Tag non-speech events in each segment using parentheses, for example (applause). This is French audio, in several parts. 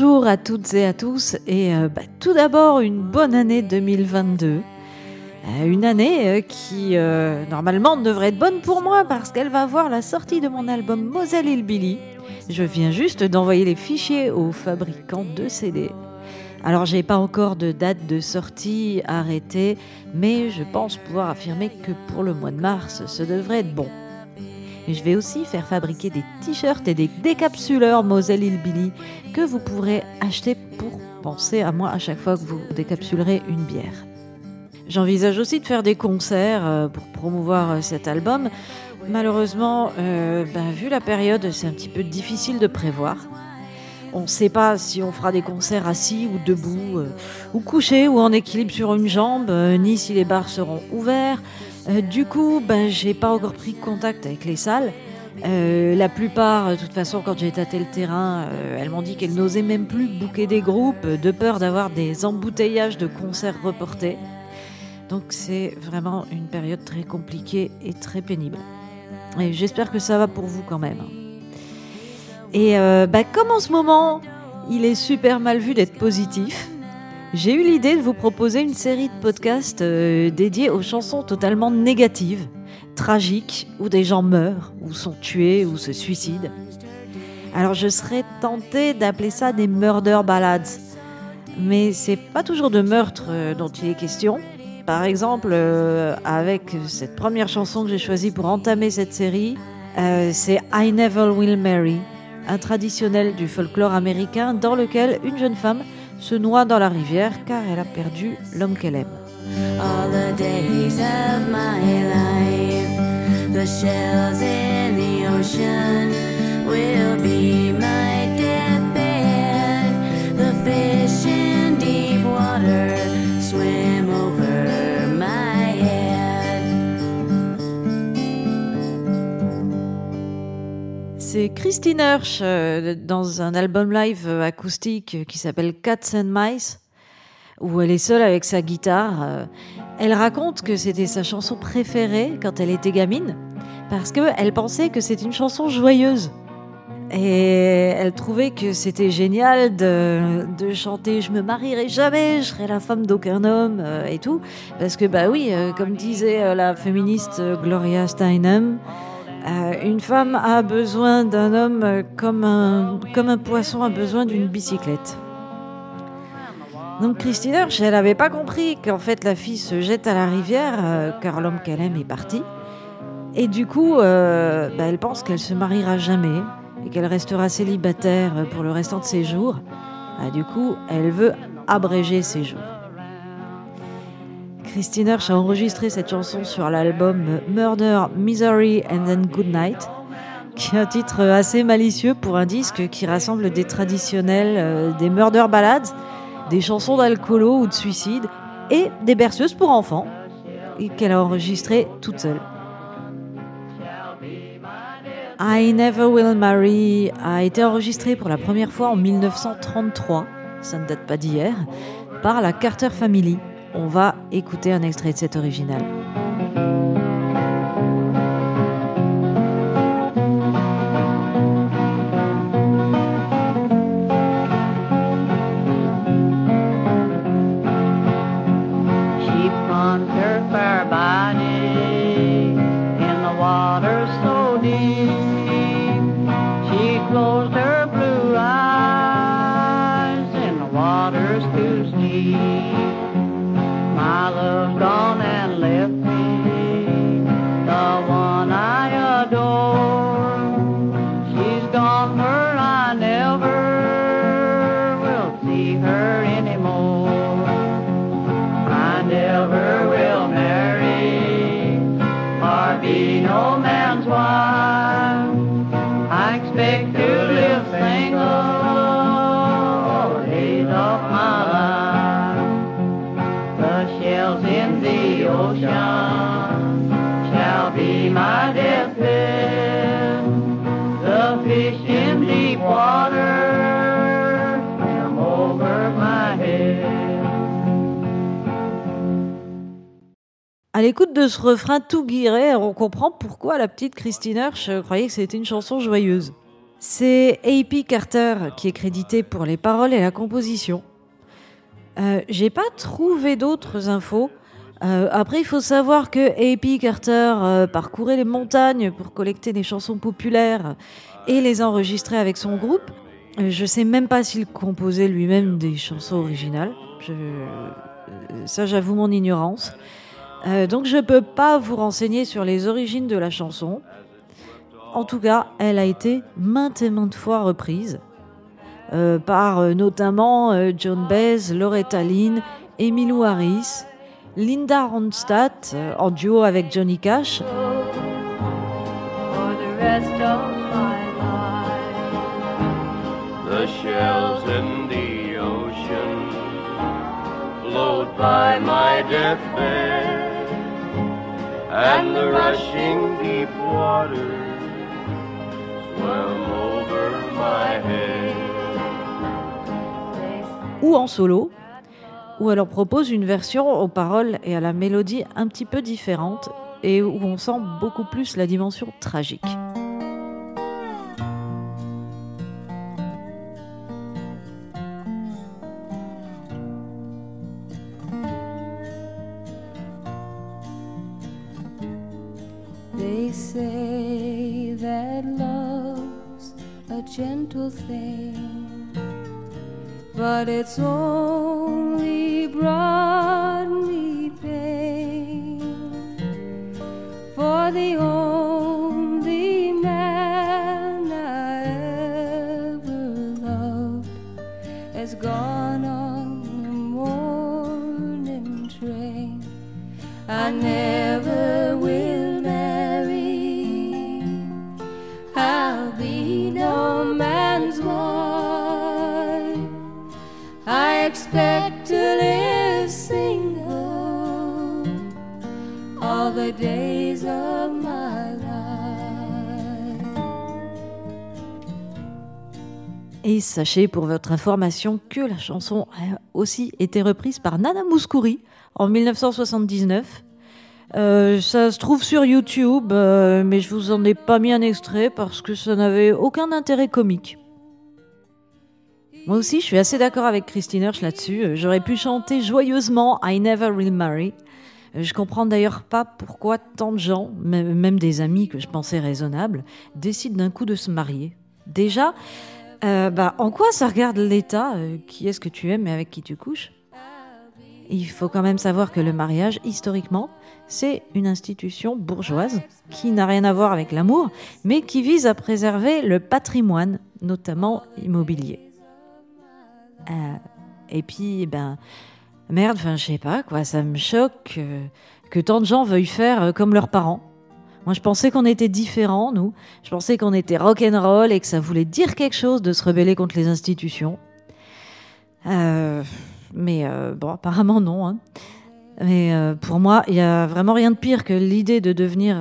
bonjour à toutes et à tous et euh, bah, tout d'abord une bonne année 2022. Euh, une année euh, qui normalement devrait être bonne pour moi parce qu'elle va voir la sortie de mon album Moselle Hillbilly. Je viens juste d'envoyer les fichiers au fabricant de CD. Alors j'ai pas encore de date de sortie arrêtée, mais je pense pouvoir affirmer que pour le mois de mars, ce devrait être bon. Je vais aussi faire fabriquer des t-shirts et des décapsuleurs Moselle Hillbilly que vous pourrez acheter pour penser à moi à chaque fois que vous décapsulerez une bière. J'envisage aussi de faire des concerts euh, pour promouvoir euh, cet album. Malheureusement, euh, ben, vu la période, c'est un petit peu difficile de prévoir. On ne sait pas si on fera des concerts assis ou debout, ou couchés ou en équilibre sur une jambe, ni si les bars seront ouverts, euh, du coup, ben, j'ai pas encore pris contact avec les salles. Euh, la plupart, de toute façon, quand j'ai tâté le terrain, euh, elles m'ont dit qu'elles n'osaient même plus bouquer des groupes de peur d'avoir des embouteillages de concerts reportés. Donc c'est vraiment une période très compliquée et très pénible. Et j'espère que ça va pour vous quand même. Et ben, comme en ce moment, il est super mal vu d'être positif, j'ai eu l'idée de vous proposer une série de podcasts euh, dédiés aux chansons totalement négatives, tragiques, où des gens meurent, ou sont tués, ou se suicident. Alors je serais tentée d'appeler ça des murder ballads. Mais c'est pas toujours de meurtre euh, dont il est question. Par exemple, euh, avec cette première chanson que j'ai choisie pour entamer cette série, c'est I Never Will Marry, un traditionnel du folklore américain dans lequel une jeune femme se noie dans la rivière car elle a perdu l'homme qu'elle aime. C'est Christine Hirsch euh, dans un album live euh, acoustique qui s'appelle Cats and Mice, où elle est seule avec sa guitare. Euh. Elle raconte que c'était sa chanson préférée quand elle était gamine, parce qu'elle pensait que c'était une chanson joyeuse. Et elle trouvait que c'était génial de, de, chanter Je me marierai jamais, je serai la femme d'aucun homme et tout. Parce que, bah oui, comme disait la féministe Gloria Steinem, euh, une femme a besoin d'un homme euh, comme un, poisson a besoin d'une bicyclette. Donc Christine Hirsch, elle n'avait pas compris qu'en fait la fille se jette à la rivière euh, car l'homme qu'elle aime est parti. Et du coup, bah, elle pense qu'elle se mariera jamais et qu'elle restera célibataire pour le restant de ses jours. Bah, du coup, elle veut abréger ses jours. Christine Hirsch a enregistré cette chanson sur l'album Murder, Misery and then Good Night, qui est un titre assez malicieux pour un disque qui rassemble des traditionnels, euh, des murder ballads, des chansons d'alcoolo ou de suicide et des berceuses pour enfants, et qu'elle a enregistré toute seule. I Never Will Marry a été enregistré pour la première fois en 1933, ça ne date pas d'hier, par la Carter Family on va écouter un extrait de cet original. À l'écoute de ce refrain tout guiré, on comprend pourquoi la petite Christine Hirsch croyait que c'était une chanson joyeuse. C'est A.P. Carter qui est crédité pour les paroles et la composition. Euh, J'ai pas trouvé d'autres infos. Euh, après, il faut savoir que A.P. Carter euh, parcourait les montagnes pour collecter des chansons populaires et les enregistrer avec son groupe. Euh, je sais même pas s'il composait lui-même des chansons originales. Ça, j'avoue mon ignorance. Donc, je peux pas vous renseigner sur les origines de la chanson. En tout cas, elle a été maintes et maintes fois reprise par notamment John Baez, Loretta Lynn, Emmylou Harris, Linda Ronstadt euh, en duo avec Johnny Cash, for the rest of my life. The shells in the ocean float by my deathbed, and the rushing deep waters swim over my head. ou en solo, où elle en propose une version aux paroles et à la mélodie un petit peu différente et où on sent beaucoup plus la dimension tragique. They say that love's a gentle thing, but it's brought me pain. For the only man I ever loved has gone on morning train. I never Sachez pour votre information que la chanson a aussi été reprise par Nana Mouskouri en 1979. Euh, ça se trouve sur YouTube, euh, mais je vous en ai pas mis un extrait parce que ça n'avait aucun intérêt comique. Moi aussi, je suis assez d'accord avec Christine Hirsch là-dessus. Euh, J'aurais pu chanter joyeusement I Never Will Marry. Je comprends d'ailleurs pas pourquoi tant de gens, même des amis que je pensais raisonnables, décident d'un coup de se marier. Déjà, euh, bah, en quoi ça regarde l'État euh, Qui est-ce que tu aimes et avec qui tu couches? Il faut quand même savoir que le mariage, historiquement, c'est une institution bourgeoise qui n'a rien à voir avec l'amour, mais qui vise à préserver le patrimoine, notamment immobilier. Euh, et puis, ben, merde, enfin, je sais pas, quoi, ça me choque que tant de gens veuillent faire comme leurs parents. Moi, je pensais qu'on était différents, nous. Je pensais qu'on était rock'n'roll et que ça voulait dire quelque chose de se rebeller contre les institutions. Euh, mais euh, bon, apparemment non. hein. Mais euh, pour moi, il y a vraiment rien de pire que l'idée de devenir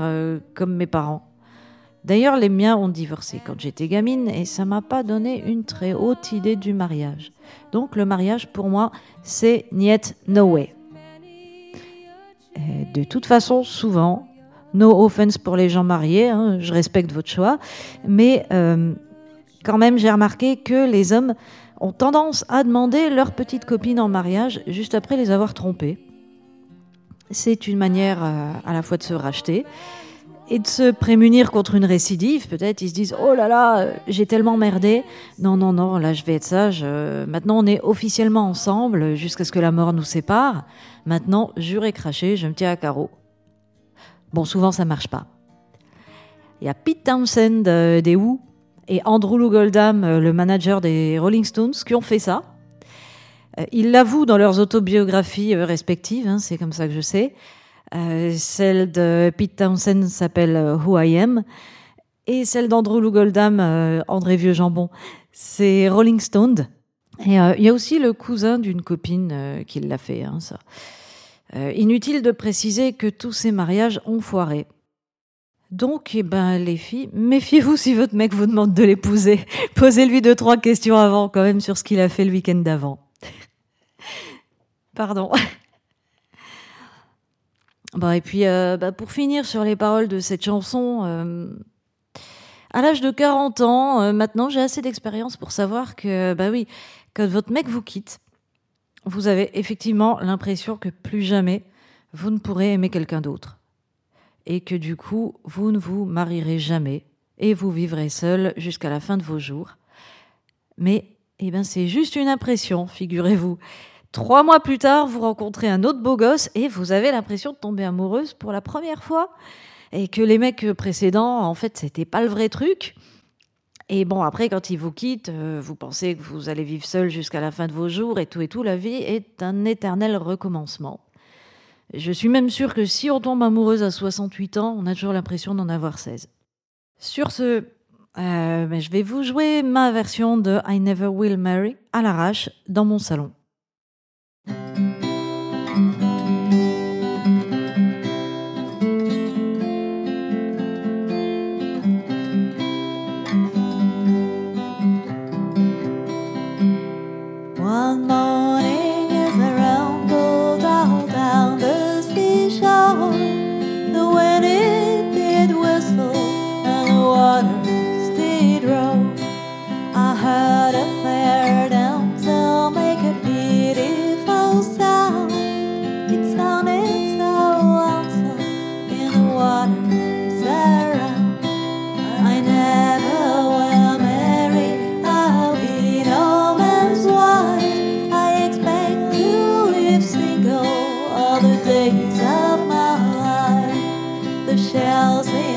comme mes parents. D'ailleurs, les miens ont divorcé quand j'étais gamine et ça m'a pas donné une très haute idée du mariage. Donc le mariage, pour moi, c'est niet no way. De toute façon, souvent, no offense pour les gens mariés, hein, je respecte votre choix, mais euh, quand même, j'ai remarqué que les hommes ont tendance à demander leur petite copine en mariage juste après les avoir trompés. C'est une manière euh, à la fois de se racheter et de se prémunir contre une récidive. Peut-être ils se disent Oh là là, j'ai tellement merdé. Non, non, non, là je vais être sage. Euh, maintenant on est officiellement ensemble jusqu'à ce que la mort nous sépare. Maintenant, juré craché, je me tiens à carreau. Bon, souvent ça marche pas. Il y a Pete Townsend euh, des Who et Andrew Lou Goldham, euh, le manager des Rolling Stones, qui ont fait ça. Euh, Ils l'avouent dans leurs autobiographies respectives, hein, c'est comme ça que je sais. Celle de Pete Townsend s'appelle Who I Am et celle d'Andrew Lou Goldham, André Vieux Jambon, c'est Rolling Stone. Et il y a aussi le cousin d'une copine qui l'a fait, hein, ça. Euh, inutile de préciser que tous ces mariages ont foiré. Donc, eh ben, les filles, méfiez-vous si votre mec vous demande de l'épouser. (laughs) Posez-lui deux, trois questions avant, quand même, sur ce qu'il a fait le week-end d'avant. (laughs) Pardon. (laughs) Bon, et puis, euh, bah, pour finir sur les paroles de cette chanson, euh, À l'âge de 40 ans, maintenant, j'ai assez d'expérience pour savoir que, bah oui, quand votre mec vous quitte, vous avez effectivement l'impression que plus jamais vous ne pourrez aimer quelqu'un d'autre. Et que du coup, vous ne vous marierez jamais et vous vivrez seul jusqu'à la fin de vos jours. Mais, eh ben, c'est juste une impression, figurez-vous. Trois mois plus tard, vous rencontrez un autre beau gosse et vous avez l'impression de tomber amoureuse pour la première fois. Et que les mecs précédents, en fait, c'était pas le vrai truc. Et bon, après, quand ils vous quittent, euh, vous pensez que vous allez vivre seul jusqu'à la fin de vos jours et tout et tout. La vie est un éternel recommencement. Je suis même sûre que si on tombe amoureuse à 68 ans, on a toujours l'impression d'en avoir 16. Sur ce, euh, ben, je vais vous jouer ma version de I Never Will Marry à l'arrache dans mon salon. Shells in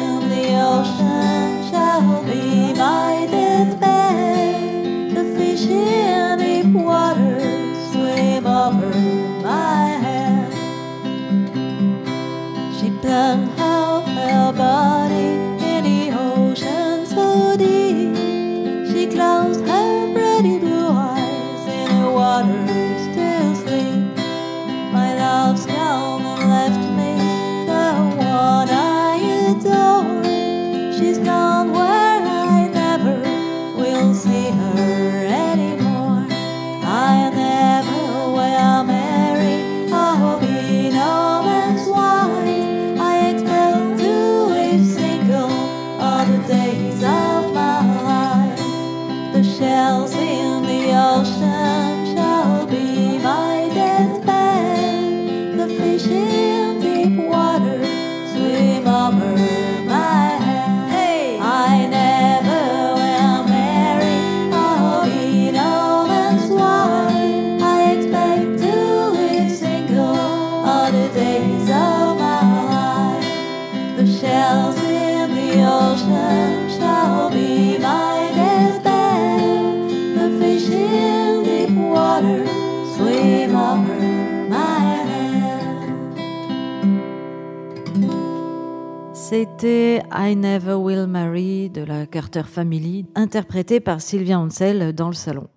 C'était I Never Will Marry de la Carter Family, interprétée par Sylvia Ansel dans le salon.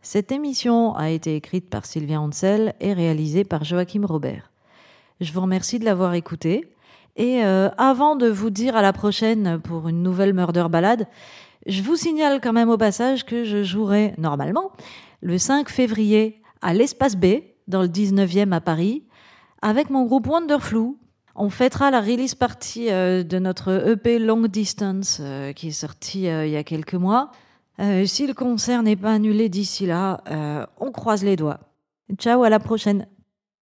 Cette émission a été écrite par Sylvia Ansel et réalisée par Joachim Robert. Je vous remercie de l'avoir écoutée. Et euh, avant de vous dire à la prochaine pour une nouvelle Murder Ballade, je vous signale quand même au passage que je jouerai normalement le 5 février à l'Espace B, dans le 19e à Paris, avec mon groupe Wonderflu. On fêtera la release party euh, de notre EP Long Distance euh, qui est sorti euh, il y a quelques mois. Si le concert n'est pas annulé d'ici là, on croise les doigts. Ciao, à la prochaine.